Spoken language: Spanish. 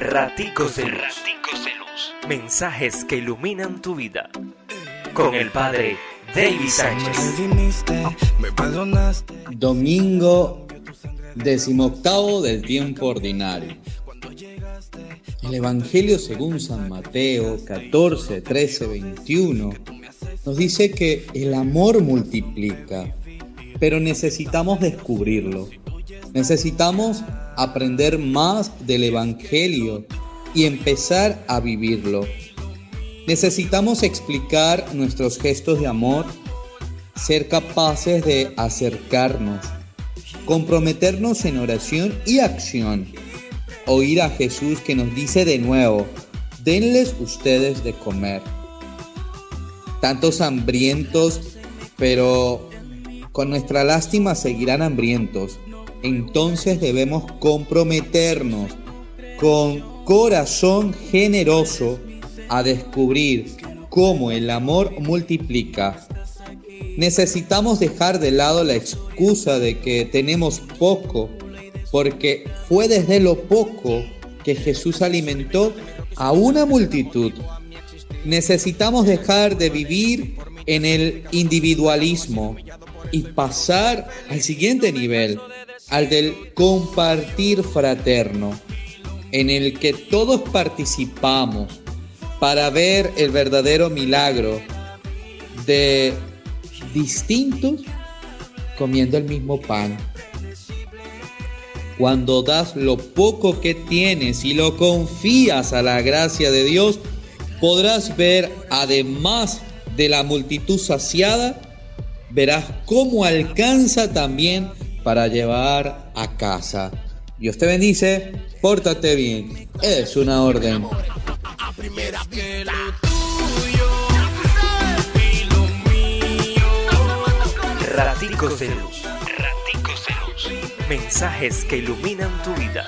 Raticos de Luz. Mensajes que iluminan tu vida. Con el Padre David Sánchez. Domingo decimoctavo del tiempo ordinario. El Evangelio según San Mateo 14, 13, 21 nos dice que el amor multiplica, pero necesitamos descubrirlo. Necesitamos aprender más del Evangelio y empezar a vivirlo. Necesitamos explicar nuestros gestos de amor, ser capaces de acercarnos, comprometernos en oración y acción, oír a Jesús que nos dice de nuevo, denles ustedes de comer. Tantos hambrientos, pero con nuestra lástima seguirán hambrientos entonces debemos comprometernos con corazón generoso a descubrir cómo el amor multiplica. Necesitamos dejar de lado la excusa de que tenemos poco, porque fue desde lo poco que Jesús alimentó a una multitud. Necesitamos dejar de vivir en el individualismo y pasar al siguiente nivel, al del compartir fraterno, en el que todos participamos para ver el verdadero milagro de distintos comiendo el mismo pan. Cuando das lo poco que tienes y lo confías a la gracia de Dios, podrás ver, además de la multitud saciada, verás cómo alcanza también para llevar a casa. Dios te bendice, pórtate bien. Es una orden. De luz. Raticos. Mensajes que iluminan tu vida.